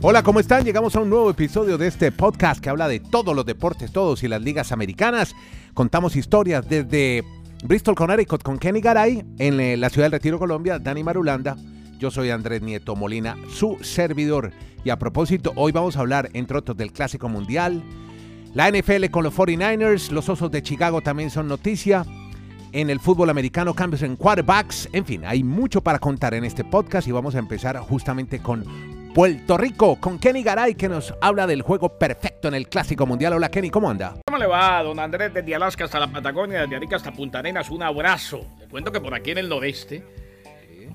Hola, ¿cómo están? Llegamos a un nuevo episodio de este podcast que habla de todos los deportes, todos y las ligas americanas. Contamos historias desde Bristol, Connecticut con Kenny Garay, en eh, la ciudad del Retiro, Colombia, Dani Marulanda. Yo soy Andrés Nieto Molina, su servidor. Y a propósito, hoy vamos a hablar, entre otros, del Clásico Mundial. La NFL con los 49ers, los Osos de Chicago también son noticia. En el fútbol americano, cambios en quarterbacks. En fin, hay mucho para contar en este podcast y vamos a empezar justamente con Puerto Rico con Kenny Garay que nos habla del juego perfecto en el Clásico Mundial. Hola Kenny, ¿cómo anda? ¿Cómo le va, don Andrés? Desde Alaska hasta la Patagonia, desde Arica hasta Punta Arenas, un abrazo. Le cuento que por aquí en el noreste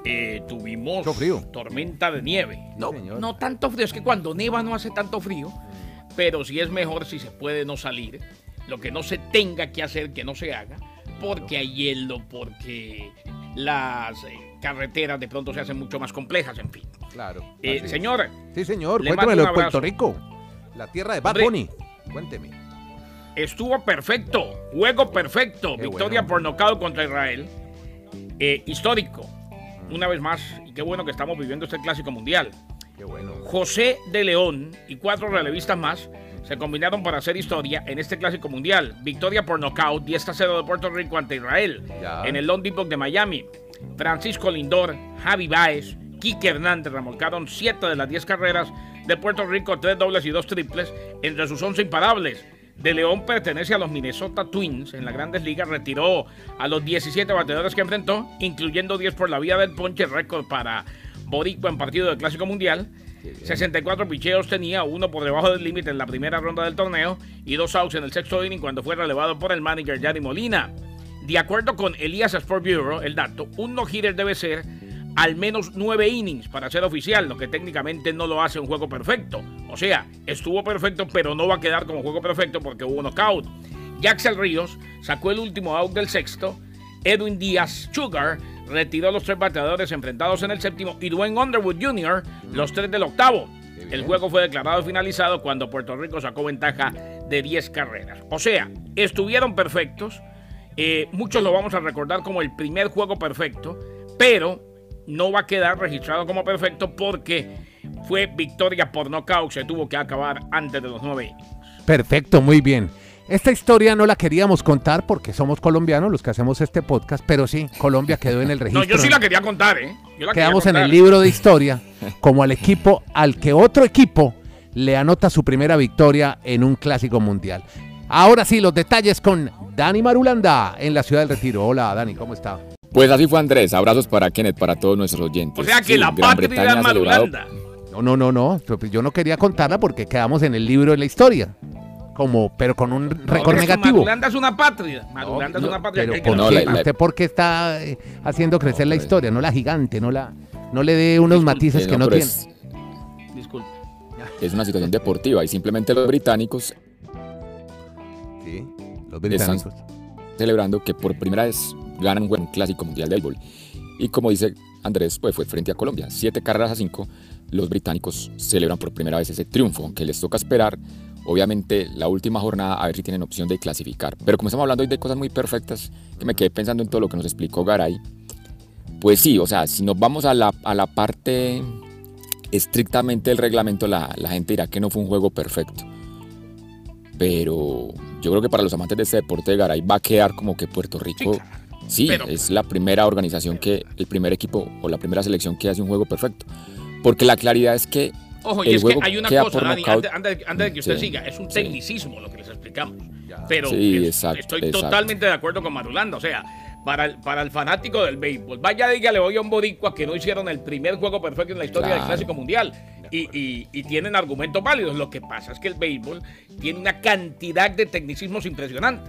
eh, tuvimos frío. tormenta de nieve. No, no tanto frío, es que cuando nieva no hace tanto frío, pero sí es mejor si se puede no salir. Lo que no se tenga que hacer, que no se haga, porque hay hielo, porque las eh, carreteras de pronto se hacen mucho más complejas, en fin. Claro. Eh, señor. Sí, señor. mando un de Puerto. Rico. La tierra de Bad. Bunny. Cuénteme. Estuvo perfecto, juego perfecto, Qué victoria bueno. por nocaut contra Israel. Eh, histórico, una vez más, y qué bueno que estamos viviendo este clásico mundial. Qué bueno. José de León y cuatro relevistas más se combinaron para hacer historia en este clásico mundial. Victoria por nocaut, 10 a 0 de Puerto Rico ante Israel Ya. en el Lone Depot de Miami. Francisco Lindor, Javi Baez, Quique Hernández remolcaron 7 de las 10 carreras de Puerto Rico, 3 dobles y 2 triples entre sus 11 imparables. De León pertenece a los Minnesota Twins. En las grandes ligas retiró a los 17 bateadores que enfrentó, incluyendo 10 por la vía del ponche, récord para Boricua en partido del Clásico Mundial. 64 picheos tenía, uno por debajo del límite en la primera ronda del torneo y dos outs en el sexto inning cuando fue relevado por el manager Yari Molina. De acuerdo con Elías Sport Bureau, el dato, un no-hitter debe ser al menos nueve innings para ser oficial, lo que técnicamente no lo hace un juego perfecto. O sea, estuvo perfecto, pero no va a quedar como juego perfecto porque hubo knockout. Jaxel Ríos sacó el último out del sexto. Edwin Díaz Sugar retiró los tres bateadores enfrentados en el séptimo y Dwayne Underwood Jr. los tres del octavo. El juego fue declarado finalizado cuando Puerto Rico sacó ventaja de 10 carreras. O sea, estuvieron perfectos. Eh, muchos lo vamos a recordar como el primer juego perfecto, pero no va a quedar registrado como perfecto porque fue victoria por nocaut. Se tuvo que acabar antes de los nueve. Perfecto, muy bien. Esta historia no la queríamos contar porque somos colombianos los que hacemos este podcast, pero sí, Colombia quedó en el registro. No, yo sí la quería contar, ¿eh? Yo la quería Quedamos en el libro de historia como al equipo al que otro equipo le anota su primera victoria en un clásico mundial. Ahora sí, los detalles con Dani Marulanda en la ciudad del Retiro. Hola, Dani, ¿cómo está? Pues así fue Andrés, abrazos para Kenneth, para todos nuestros oyentes. O sea que Sí, la Gran patria Bretaña Marulanda. No, no, no, no. Yo no quería contarla porque quedamos en el libro de la historia. Como, pero con un récord negativo. Marulanda es una patria. Marulanda es una patria. pero ¿por no, qué? la- la- ¿Usted por qué está eh, haciendo crecer la hombre. historia? No la gigante, no la, no le dé unos Disculpe, matices que no tiene. es, Disculpe. es una situación deportiva y simplemente los británicos Sí, los Están- celebrando que por primera vez ganan un clásico mundial de béisbol. Y como dice Andrés, pues fue frente a Colombia. Siete carreras a cinco, los británicos celebran por primera vez ese triunfo, aunque les toca esperar, obviamente, la última jornada a ver si tienen opción de clasificar. Pero como estamos hablando hoy de cosas muy perfectas, que me quedé pensando en todo lo que nos explicó Garay, pues sí, o sea, si nos vamos a la, a la parte estrictamente del reglamento, la, la gente dirá que no fue un juego perfecto. Pero yo creo que para los amantes de este deporte de Garay va a quedar como que Puerto Rico, sí, Pero- es la primera organización que, el primer equipo o la primera selección que hace un juego perfecto. Porque la claridad es que Ojo, y el es que juego hay una cosa, por Dani, antes, antes- antes de que usted Sí, siga, es un sí. tecnicismo lo que les explicamos. Pero Sí, es- exacto, estoy exacto. totalmente de acuerdo con Marulanda. O sea, para el, para el fanático del béisbol, vaya dígale hoy a un boricua que no hicieron el primer juego perfecto en la historia del. Clásico Mundial. Y, y- y tienen argumentos válidos. Lo que pasa es que el béisbol tiene una cantidad de tecnicismos impresionantes.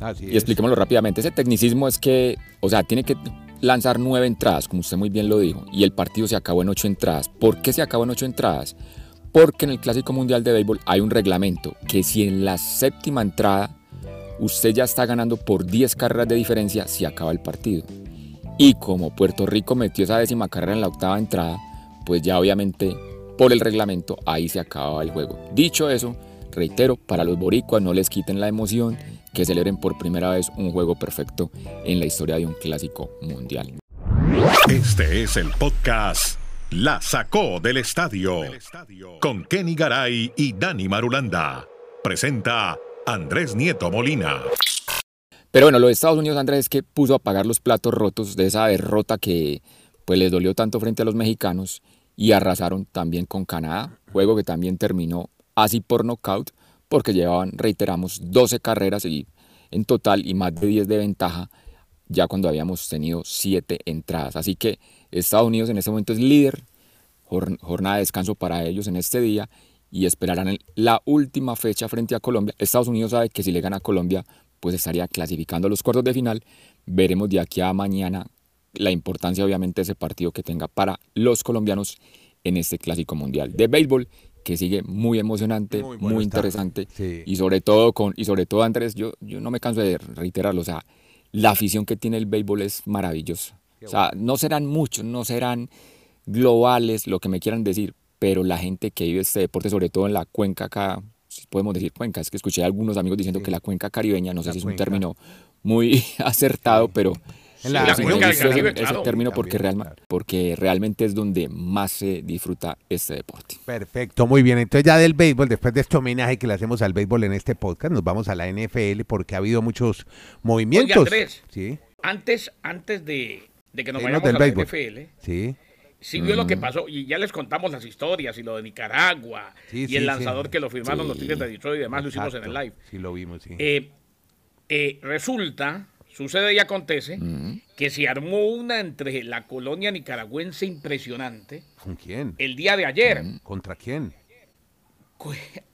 Así Y es. expliquémoslo rápidamente. Ese tecnicismo es que, o sea, tiene que lanzar nueve entradas, como usted muy bien lo dijo, y el partido se acabó en ocho entradas. ¿Por qué se acabó en ocho entradas? Porque en el Clásico Mundial de Béisbol hay un reglamento que si en la séptima entrada usted ya está ganando por 10 carreras de diferencia, se acaba el partido. Y como Puerto Rico metió esa décima carrera en la octava entrada, pues ya obviamente por el reglamento ahí se acababa el juego. Dicho eso, reitero, para los boricuas no les quiten la emoción, que celebren por primera vez un juego perfecto en la historia de un clásico mundial. Este es el podcast La sacó del estadio. Con Kenny Garay y Dani Marulanda. Presenta Andrés Nieto Molina. Pero bueno, los Estados Unidos, Andrés, que puso a pagar los platos rotos de esa derrota que pues les dolió tanto frente a los mexicanos y arrasaron también con Canadá, juego que también terminó así por nocaut porque llevaban, reiteramos, 12 carreras y en total y más de 10 de ventaja ya cuando habíamos tenido 7 entradas. Así que Estados Unidos en este momento es líder, jornada de descanso para ellos en este día y esperarán la última fecha frente a Colombia. Estados Unidos sabe que si le gana a Colombia, pues estaría clasificando los cuartos de final. Veremos de aquí a mañana la importancia obviamente de ese partido que tenga para los colombianos en este clásico mundial de béisbol que sigue muy emocionante, muy, interesante y sobre todo con y sobre todo Andrés, yo yo no me canso de reiterarlo, o sea, la afición que tiene el béisbol es maravillosa. o sea, no serán muchos, no serán globales, lo que me quieran decir, pero la gente que vive este deporte, sobre todo en la cuenca acá, si podemos decir cuenca, es que escuché a algunos amigos diciendo que la cuenca caribeña, no sé si es un término muy acertado, pero en la, ese término porque, porque realmente es donde más se disfruta este deporte. Perfecto, muy bien. Entonces ya del béisbol, después de este homenaje que le hacemos al béisbol en este podcast, nos vamos a la NFL porque ha habido muchos movimientos. Andrés, ¿Sí? antes, antes de, que nos vayamos a la NFL, ¿Sí? Sí vio lo que pasó y ya les contamos las historias y lo de Nicaragua y el lanzador que lo firmaron los Tigres de Detroit y demás lo hicimos en el live. Sí, lo vimos, sí. Eh, eh, resulta Sucede y acontece que se armó una entre la colonia nicaragüense impresionante. ¿Con quién? El día de ayer. ¿Contra quién?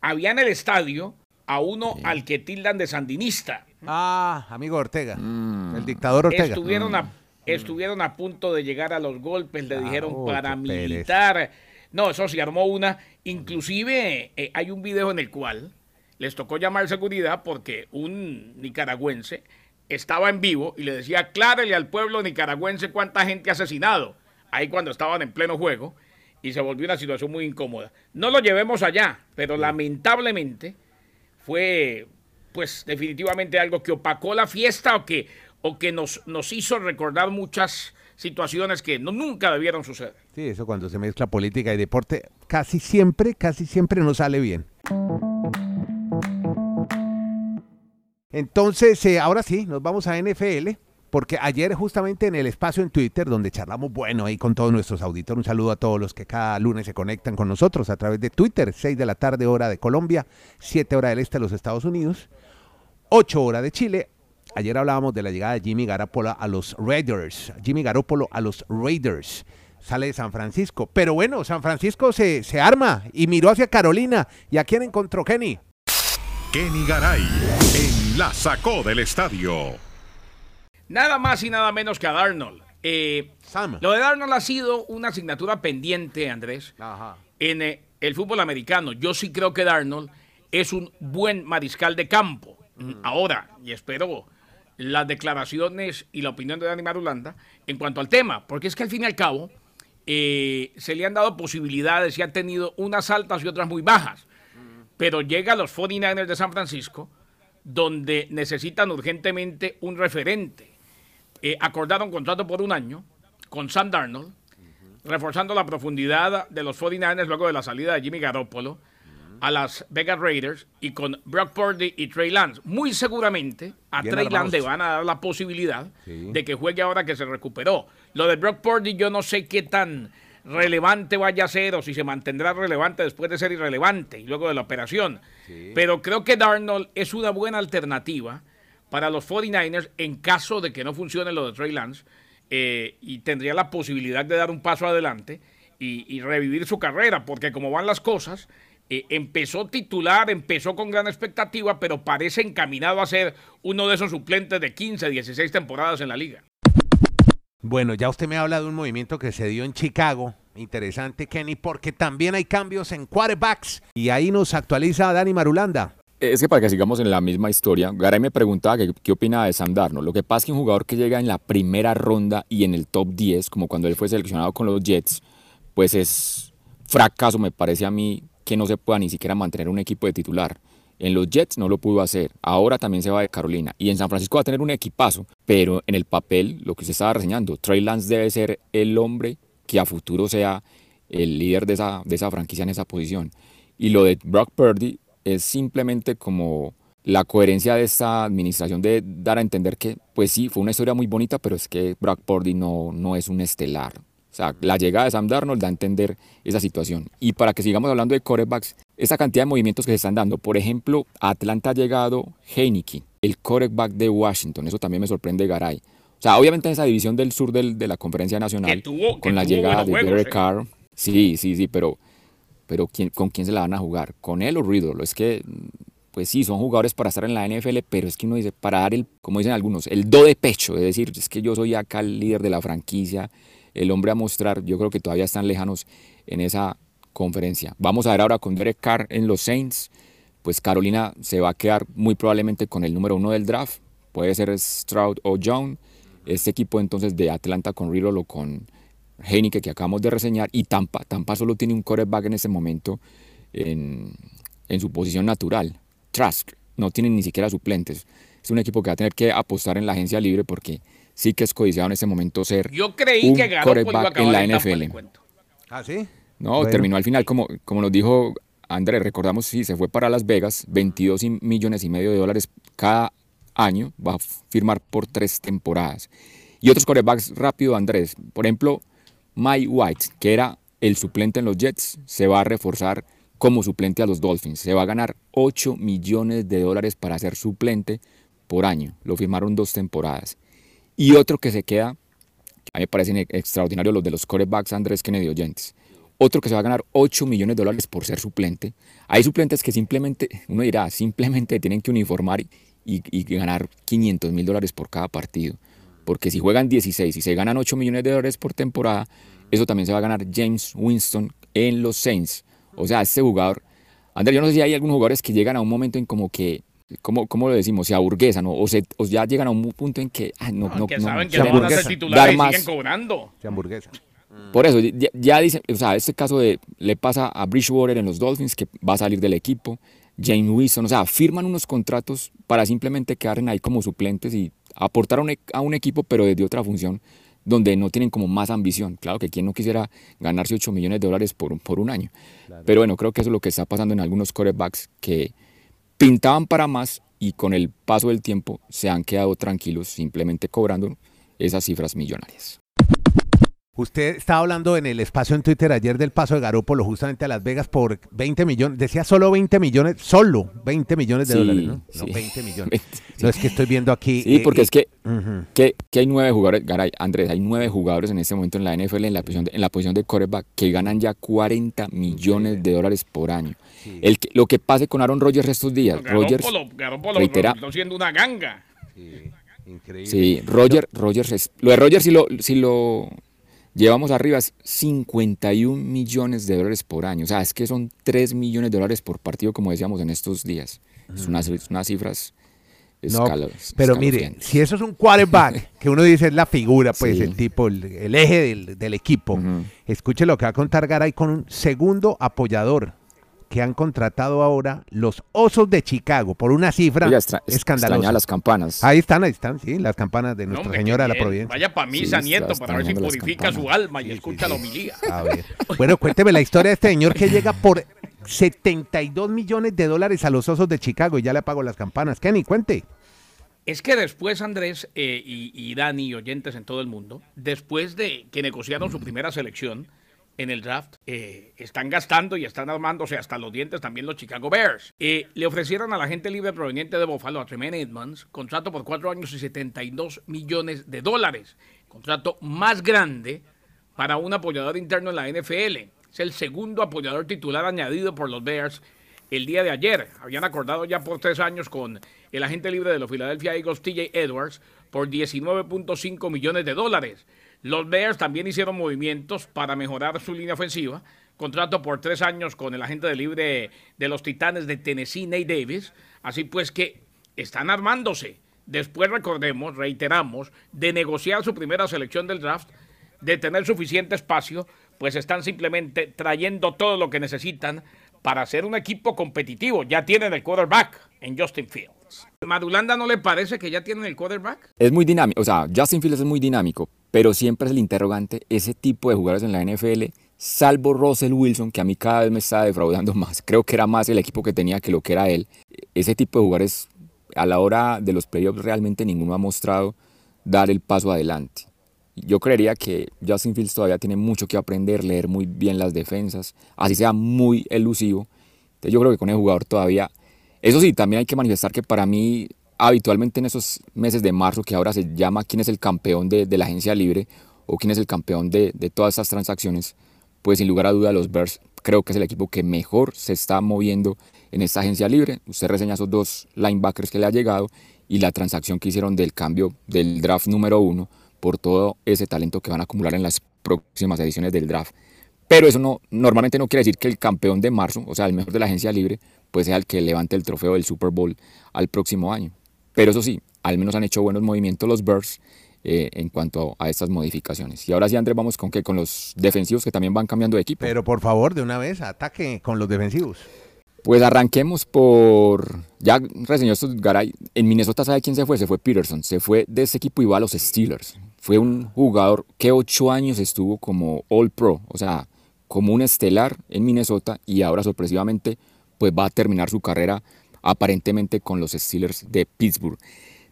Había en el estadio a uno al que tildan de sandinista. Ah, amigo Ortega. Mm. El dictador Ortega. Estuvieron, a, mm. Estuvieron a punto de llegar a los golpes, le dijeron paramilitar. No, eso se armó una. Inclusive eh, hay un video en el cual les tocó llamar seguridad porque un nicaragüense estaba en vivo y le decía, aclárele al pueblo nicaragüense cuánta gente ha asesinado. Ahí cuando estaban en pleno juego y se volvió una situación muy incómoda. No lo llevemos allá, pero lamentablemente fue, pues definitivamente algo que opacó la fiesta o que, o que nos, nos hizo recordar muchas situaciones que no, nunca debieron suceder. Sí, eso cuando se mezcla política y deporte, casi siempre, casi siempre no sale bien. Entonces, eh, ahora sí, nos vamos a NFL, porque ayer justamente en el espacio en Twitter, donde charlamos, bueno, ahí con todos nuestros auditores, un saludo a todos los que cada lunes se conectan con nosotros a través de Twitter, 6 de la tarde hora de Colombia, 7 hora del este de los Estados Unidos, 8 hora de Chile. Ayer hablábamos de la llegada de Jimmy Garoppolo a los Raiders, Jimmy Garoppolo a los Raiders sale de San Francisco. Pero bueno, San Francisco se, se, arma y miró hacia Carolina. ¿Y a quién encontró Kenny? Kenny Garay en La Sacó del Estadio. Nada más y nada menos que a Darnold. Eh, lo de Darnold ha sido una asignatura pendiente, Andrés, en eh, el fútbol americano. Yo sí creo que Darnold es un buen mariscal de campo. Ahora, y espero las declaraciones y la opinión de Dani Marulanda en cuanto al tema, porque es que al fin y al cabo eh, se le han dado posibilidades y ha tenido unas altas y otras muy bajas pero llega a los 49ers de San Francisco, donde necesitan urgentemente un referente. Eh, acordaron contrato por un año con Sam Darnold, reforzando la profundidad de los 49ers luego de la salida de Jimmy Garoppolo a las Vegas Raiders y con Brock Purdy y Trey Lance. Muy seguramente a Trey Lance le van a dar la posibilidad de que juegue ahora que se recuperó. Lo de Brock Purdy yo no sé qué tan relevante vaya a ser o si se mantendrá relevante después de ser irrelevante y luego de la operación. Pero creo que Darnold es una buena alternativa para los 49ers en caso de que no funcione lo de Trey Lance eh, y tendría la posibilidad de dar un paso adelante y, revivir su carrera, porque como van las cosas, eh, empezó titular, empezó con gran expectativa, pero parece encaminado a ser uno de esos suplentes de 15, 16 temporadas en la liga. Bueno, ya usted me habla de un movimiento que se dio en Chicago. Interesante, Kenny, porque también hay cambios en quarterbacks. Y ahí nos actualiza Dani Marulanda. Es que para que sigamos en la misma historia, Garay me preguntaba qué opina de Sam Darnold. Lo que pasa es que un jugador que llega en la primera ronda y en el top 10, como cuando él fue seleccionado con los Jets, pues es fracaso, me parece a mí, que no se pueda ni siquiera mantener un equipo de titular. En los Jets no lo pudo hacer. Ahora también se va de Carolina. Y en San Francisco va a tener un equipazo. Pero en el papel, lo que usted estaba reseñando, Trey Lance debe ser el hombre que a futuro sea el líder de esa, de esa franquicia en esa posición. Y lo de Brock Purdy es simplemente como la coherencia de esta administración de dar a entender que, pues sí, fue una historia muy bonita, pero es que Brock Purdy no, no es un estelar. O sea, la llegada de Sam Darnold da a entender esa situación. Y para que sigamos hablando de quarterbacks, esa cantidad de movimientos que se están dando. Por ejemplo, a Atlanta ha llegado Heineke, el quarterback de Washington. Eso también me sorprende Garay. O sea, obviamente en esa división del sur de la conferencia nacional, con la llegada de Derek Carr. Sí, sí, sí, pero, pero ¿quién, ¿con quién se la van a jugar? ¿Con él o Riddle? Es que pues sí, son jugadores para estar en la NFL, pero es que uno dice, para dar el, como dicen algunos, el do de pecho, es decir, es que yo soy acá el líder de la franquicia, el hombre a mostrar, yo creo que todavía están lejanos en esa conferencia. Vamos a ver ahora con Derek Carr en los Saints, pues Carolina se va a quedar muy probablemente con el número uno del draft, puede ser Stroud o Young, este equipo entonces de Atlanta con Riddle o con Heineke que acabamos de reseñar, y Tampa, Tampa solo tiene un quarterback en este momento en, en su posición natural, Trask, no tienen ni siquiera suplentes. Es un equipo que va a tener que apostar en la agencia libre porque sí que es codiciado en ese momento ser Yo creí un que quarterback en la NFL. ¿Ah, sí? No, terminó al final, como, como nos dijo Andrés, recordamos, sí, se fue para Las Vegas, 22 millones y medio de dólares cada año, va a firmar por tres temporadas. Y otros quarterbacks rápido, Andrés, por ejemplo, Mike White, que era el suplente en los Jets, se va a reforzar como suplente a los Dolphins. Se va a ganar 8 millones de dólares para ser suplente por año. Lo firmaron dos temporadas. Y otro que se queda, a mí me parecen extraordinarios los de los corebacks Andrés Kennedy Oyentes. Otro que se va a ganar 8 millones de dólares por ser suplente. Hay suplentes que simplemente, uno dirá, simplemente tienen que uniformar y, y ganar 500 mil dólares por cada partido. Porque si juegan 16 y se ganan 8 millones de dólares por temporada, eso también se va a ganar James Winston en los Saints o sea, este jugador, Andrés, yo no sé si hay algunos jugadores que llegan a un momento en como que, ¿cómo, cómo lo decimos? Se aburguesan o, se, o ya llegan a un punto en que, ah, no, no, que no, saben que no van a ser titulares y siguen cobrando. Se hamburguesan. Por eso, ya, ya dicen, o sea, este caso de, le pasa a Bridgewater en los Dolphins, que va a salir del equipo, James Wilson, o sea, firman unos contratos para simplemente quedar ahí como suplentes y aportar a un, a un equipo, pero desde otra función donde no tienen como más ambición. Claro que quien no quisiera ganarse 8 millones de dólares por, por un año. Pero bueno, creo que eso es lo que está pasando en algunos quarterbacks que pintaban para más y con el paso del tiempo se han quedado tranquilos simplemente cobrando esas cifras millonarias. Usted estaba hablando en el espacio en Twitter ayer del paso de Garópolo justamente a Las Vegas por 20 millones. Decía solo 20 millones, solo 20 millones de dólares, ¿no? No, 20 millones. No es que estoy viendo aquí. Sí, porque es que, que, hay nueve jugadores, Garay, Andrés, hay nueve jugadores en este momento en la NFL en la posición de, en la posición de quarterback que ganan ya 40 millones de dólares por año. El lo que pase con Aaron Rodgers estos días. Rodgers Garópolo, reitera, siendo una ganga. Sí, increíble. Sí, Roger, Rogers es, lo de Rogers si lo, si lo Llevamos arriba 51 millones de dólares por año. O sea, es que son 3 millones de dólares por partido, como decíamos en estos días. Es unas, unas cifras no, pero mire, si eso es un quarterback, que uno dice es la figura, pues el tipo, el, eje del, equipo, escuche lo que va a contar Garay con un segundo apoyador que han contratado ahora los Osos de Chicago por una cifra escandalosa. las campanas. Ahí están, ahí están, sí, las campanas de Nuestra Señora de la Providencia. Vaya para misa, nieto, para ver si purifica su alma y escucha la homilía. A ver. Bueno, cuénteme la historia de este señor que llega por 72 millones de dólares a los Osos de Chicago y ya le apagó las campanas. Kenny, cuente. Es que después, Andrés eh, y, y Dani y oyentes en todo el mundo, después de que negociaron su primera selección, en el draft. Eh, están gastando y están armándose hasta los dientes también los Chicago Bears. Eh, le ofrecieron a la gente libre proveniente de Buffalo, a Tremaine Edmonds, contrato por cuatro años y 72 millones de dólares. Contrato más grande para un apoyador interno en la NFL. Es el segundo apoyador titular añadido por los Bears el día de ayer. Habían acordado ya por tres años con el agente libre de los Philadelphia Eagles, TJ Edwards, por 19.5 millones de dólares. Los Bears también hicieron movimientos para mejorar su línea ofensiva. Contrato por tres años con el agente de libre de los Titanes de Tennessee, Nate Davis. Así pues que están armándose. Después recordemos, reiteramos, de negociar su primera selección del draft, de tener suficiente espacio, pues están simplemente trayendo todo lo que necesitan para ser un equipo competitivo. Ya tienen el quarterback en Justin Fields. ¿Madulanda no le parece que ya tienen el quarterback? Es muy dinámico, o sea, Justin Fields es muy dinámico, pero siempre es el interrogante, ese tipo de jugadores en la NFL salvo Russell Wilson, que a mí cada vez me está defraudando más. Creo que era más el equipo que tenía que lo que era él. Ese tipo de jugadores, a la hora de los playoffs, realmente ninguno ha mostrado dar el paso adelante. Yo creería que Justin Fields todavía tiene mucho que aprender, leer muy bien las defensas, así sea muy elusivo. Entonces yo creo que con el jugador todavía... Eso sí, también hay que manifestar que para mí, habitualmente en esos meses de marzo, que ahora se llama quién es el campeón de, la agencia libre o quién es el campeón de, todas estas transacciones, pues sin lugar a duda los Bears creo que es el equipo que mejor se está moviendo en esta agencia libre. Usted reseña esos dos linebackers que le ha llegado y la transacción que hicieron del cambio del draft número uno por todo ese talento que van a acumular en las próximas ediciones del draft. Pero eso no, normalmente no quiere decir que el campeón de marzo, o sea, el mejor de la agencia libre, pues sea el que levante el trofeo del Super Bowl al próximo año. Pero eso sí, al menos han hecho buenos movimientos los Bears eh, en cuanto a estas modificaciones. Y ahora sí, Andrés, vamos con qué, con los defensivos que también van cambiando de equipo. Pero por favor, de una vez, ataque con los defensivos. Pues arranquemos por. Ya reseñó esto Garay. En Minnesota, ¿sabe quién se fue? Se fue Peterson. Se fue de ese equipo y va a los Steelers. Fue un jugador que ocho años estuvo como All Pro, o sea, como un estelar en Minnesota y ahora sorpresivamente pues va a terminar su carrera aparentemente con los Steelers de Pittsburgh.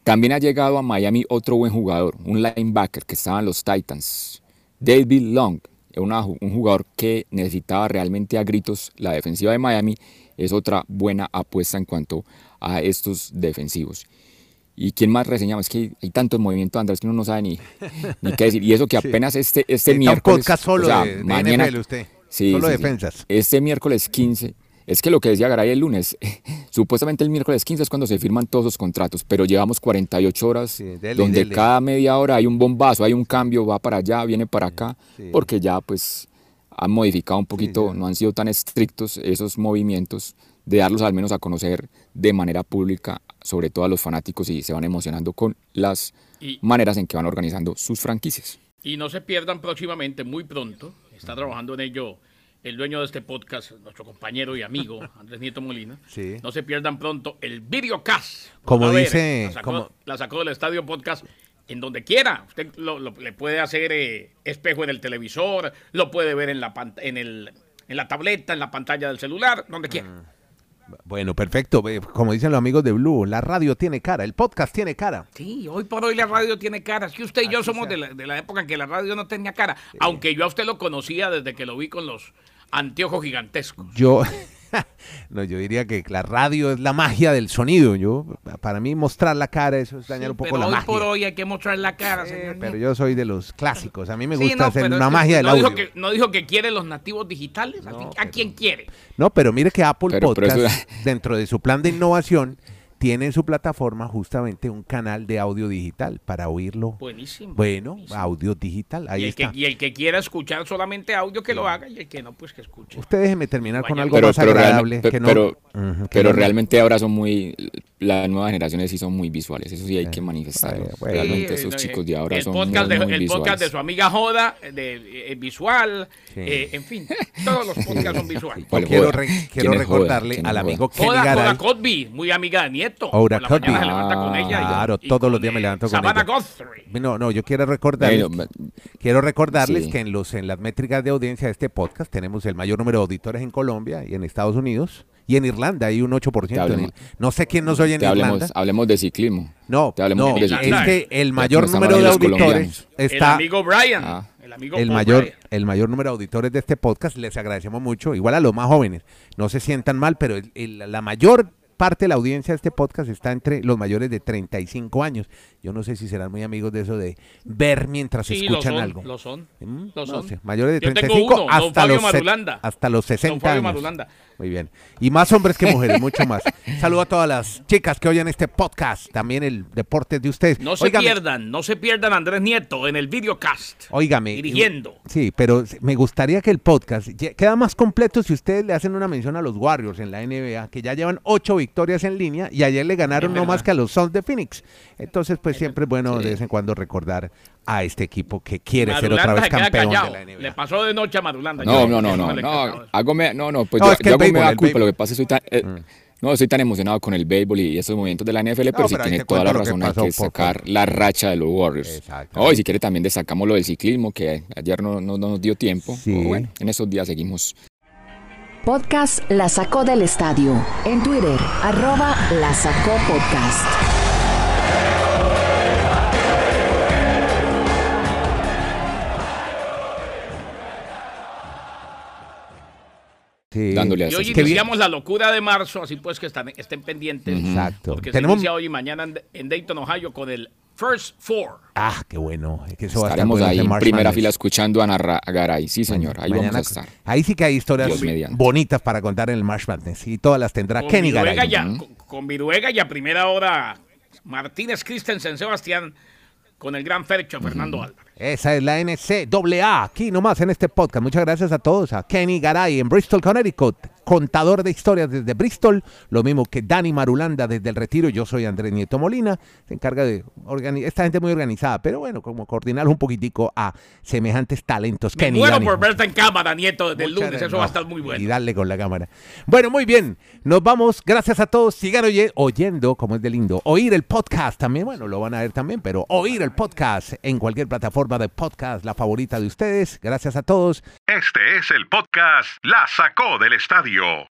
También ha llegado a Miami otro buen jugador, un linebacker que estaba en los Titans, David Long, un jugador que necesitaba realmente a gritos la defensiva de Miami, es otra buena apuesta en cuanto a estos defensivos. ¿Y quién más reseñamos? Es que hay tantos movimientos, Andrés, que uno no sabe ni, ni qué decir. Y eso que apenas este, este miércoles... solo de, mañana, usted. solo defensas. Este miércoles 15 es que lo que decía Garay el lunes, supuestamente el miércoles 15 es cuando se firman todos los contratos, pero llevamos 48 horas donde cada media hora hay un bombazo, hay un cambio, va para allá, viene para acá, porque ya pues han modificado un poquito, no han sido tan estrictos esos movimientos de darlos al menos a conocer de manera pública, sobre todo a los fanáticos y se van emocionando con las maneras en que van organizando sus franquicias. Y no se pierdan próximamente, muy pronto, está trabajando en ello el dueño de este podcast, nuestro compañero y amigo Andrés Nieto Molina. Sí. No se pierdan pronto el videocast. Como dice. La sacó, la sacó, del Estadio Podcast en donde quiera. Usted le puede hacer eh, espejo en el televisor, lo puede ver en la, en, el, en la tableta, en la pantalla del celular, donde quiera. Mm. Bueno, perfecto. Como dicen los amigos de Blue, la radio tiene cara, el podcast tiene cara. Sí, hoy por hoy la radio tiene cara. Es que usted y yo somos de la, época en que la radio no tenía cara. Aunque yo a usted lo conocía desde que lo vi con los anteojos gigantescos. Yo, no, yo diría que la radio es la magia del sonido. Yo, para mí mostrar la cara eso es dañar un poco la hoy magia. por hoy hay que mostrar la cara, señor. Pero yo soy de los clásicos. A mí me gusta hacer una magia del audio. Dijo que, no dijo que quiere los nativos digitales. ¿A, quién quiere? No, pero mire que Apple Podcast, dentro de su plan de innovación tiene en su plataforma justamente un canal de audio digital para oírlo. Buenísimo. Bueno, audio digital, ahí y el está. Que, y el que quiera escuchar solamente audio que lo haga y el que no, pues que escuche. Usted déjeme terminar con algo más agradable. pero, pero, realmente ahora son muy, las nuevas generaciones sí son muy visuales, eso sí hay que manifestarlo. realmente esos chicos de ahora son podcast muy, de, El podcast de su amiga Joda, de, visual, eh, en fin, todos los podcasts son visuales. quiero, quiero recordarle al amigo Kenny Joda, Joda muy amiga de Nieto. Ahora Claro, todos los días me levanto con ella. No, no, yo quiero recordarles, quiero recordarles que en los en las métricas de audiencia de este podcast tenemos el mayor número de auditores en Colombia y en Estados Unidos. Y en Irlanda hay un 8%. no sé quién nos oye en Irlanda. Hablemos de ciclismo. No, no es que el mayor número de auditores está... El amigo Brian. Ah. El, amigo el mayor, el mayor número de auditores de este podcast, les agradecemos mucho. Igual a los más jóvenes, no se sientan mal, pero la mayor parte de la audiencia de este podcast está entre los mayores de 35 años. Yo no sé si serán muy amigos de eso de ver mientras escuchan algo. Lo son, ¿Mm? lo son. mayores de 35 hasta, los hasta los 60 años. Muy bien. Y más hombres que mujeres, mucho más. Saludo a todas las chicas que oyen este podcast, también el deporte de ustedes. No se pierdan, no se pierdan Andrés Nieto en el videocast. Óigame. Dirigiendo. Sí, pero me gustaría que el podcast queda más completo si ustedes le hacen una mención a los Warriors en la NBA, que ya llevan ocho victorias en línea y ayer le ganaron no más que a los Suns de Phoenix. Entonces, pues siempre es bueno de vez en cuando recordar a este equipo que quiere ser otra vez campeón de la NBA. Le pasó de noche a Madulanda. No, no, no, no, no, no, no, no, pues yo, yo me da culpa, lo que pasa es que soy tan... Eh, mm. No estoy tan emocionado con el béisbol y estos momentos de la NFL, pero sí pero tiene toda la que razón. Hay que sacar la racha de los Warriors. Exacto. Oh, y si quiere también destacamos lo del ciclismo, que ayer no, no- no nos dio tiempo. Sí. Bueno, en estos días seguimos. Podcast La Sacó del Estadio. En Twitter, arroba La Sacó Podcast. Sí. Dándole Y hoy iniciamos la locura de marzo, así pues que están- estén pendientes. Exacto. Porque Tenemos... se inicia hoy y mañana en, en Dayton, Ohio, con el First Four. Ah, qué bueno. Es que eso va a estar Estaremos ahí en primera Madness. fila escuchando a Ana Garay. Sí, señor, ahí Mañana- vamos a estar. Ahí sí que hay historias bonitas para contar en el March Madness. Y todas las tendrá Con Kenny Garay. ya, con, con Viruega y a primera hora Martínez Christensen Sebastián con el gran Fercho Fernando Álvarez. Esa es la NCAA, aquí nomás en este podcast. Muchas gracias a todos. A Kenny Garay en Bristol, Connecticut, contador de historias desde Bristol. Lo mismo que Dani Marulanda desde el Retiro. Yo soy Andrés Nieto Molina. Se encarga de organizar. Esta gente muy organizada, pero bueno, como coordinar un poquitico a semejantes talentos. Me Kenny muero Dani. por verte en cámara, Nieto, desde el lunes. gracias. Eso va a estar muy Y bueno. darle con la cámara. Bueno, muy bien. Nos vamos. Gracias a todos. Sigan oye- oyendo, como es de lindo. Oír el podcast también. Bueno, lo van a ver también, pero oír el podcast en cualquier plataforma de podcast, la favorita de ustedes. Gracias a todos. Este es el podcast La Sacó del Estadio your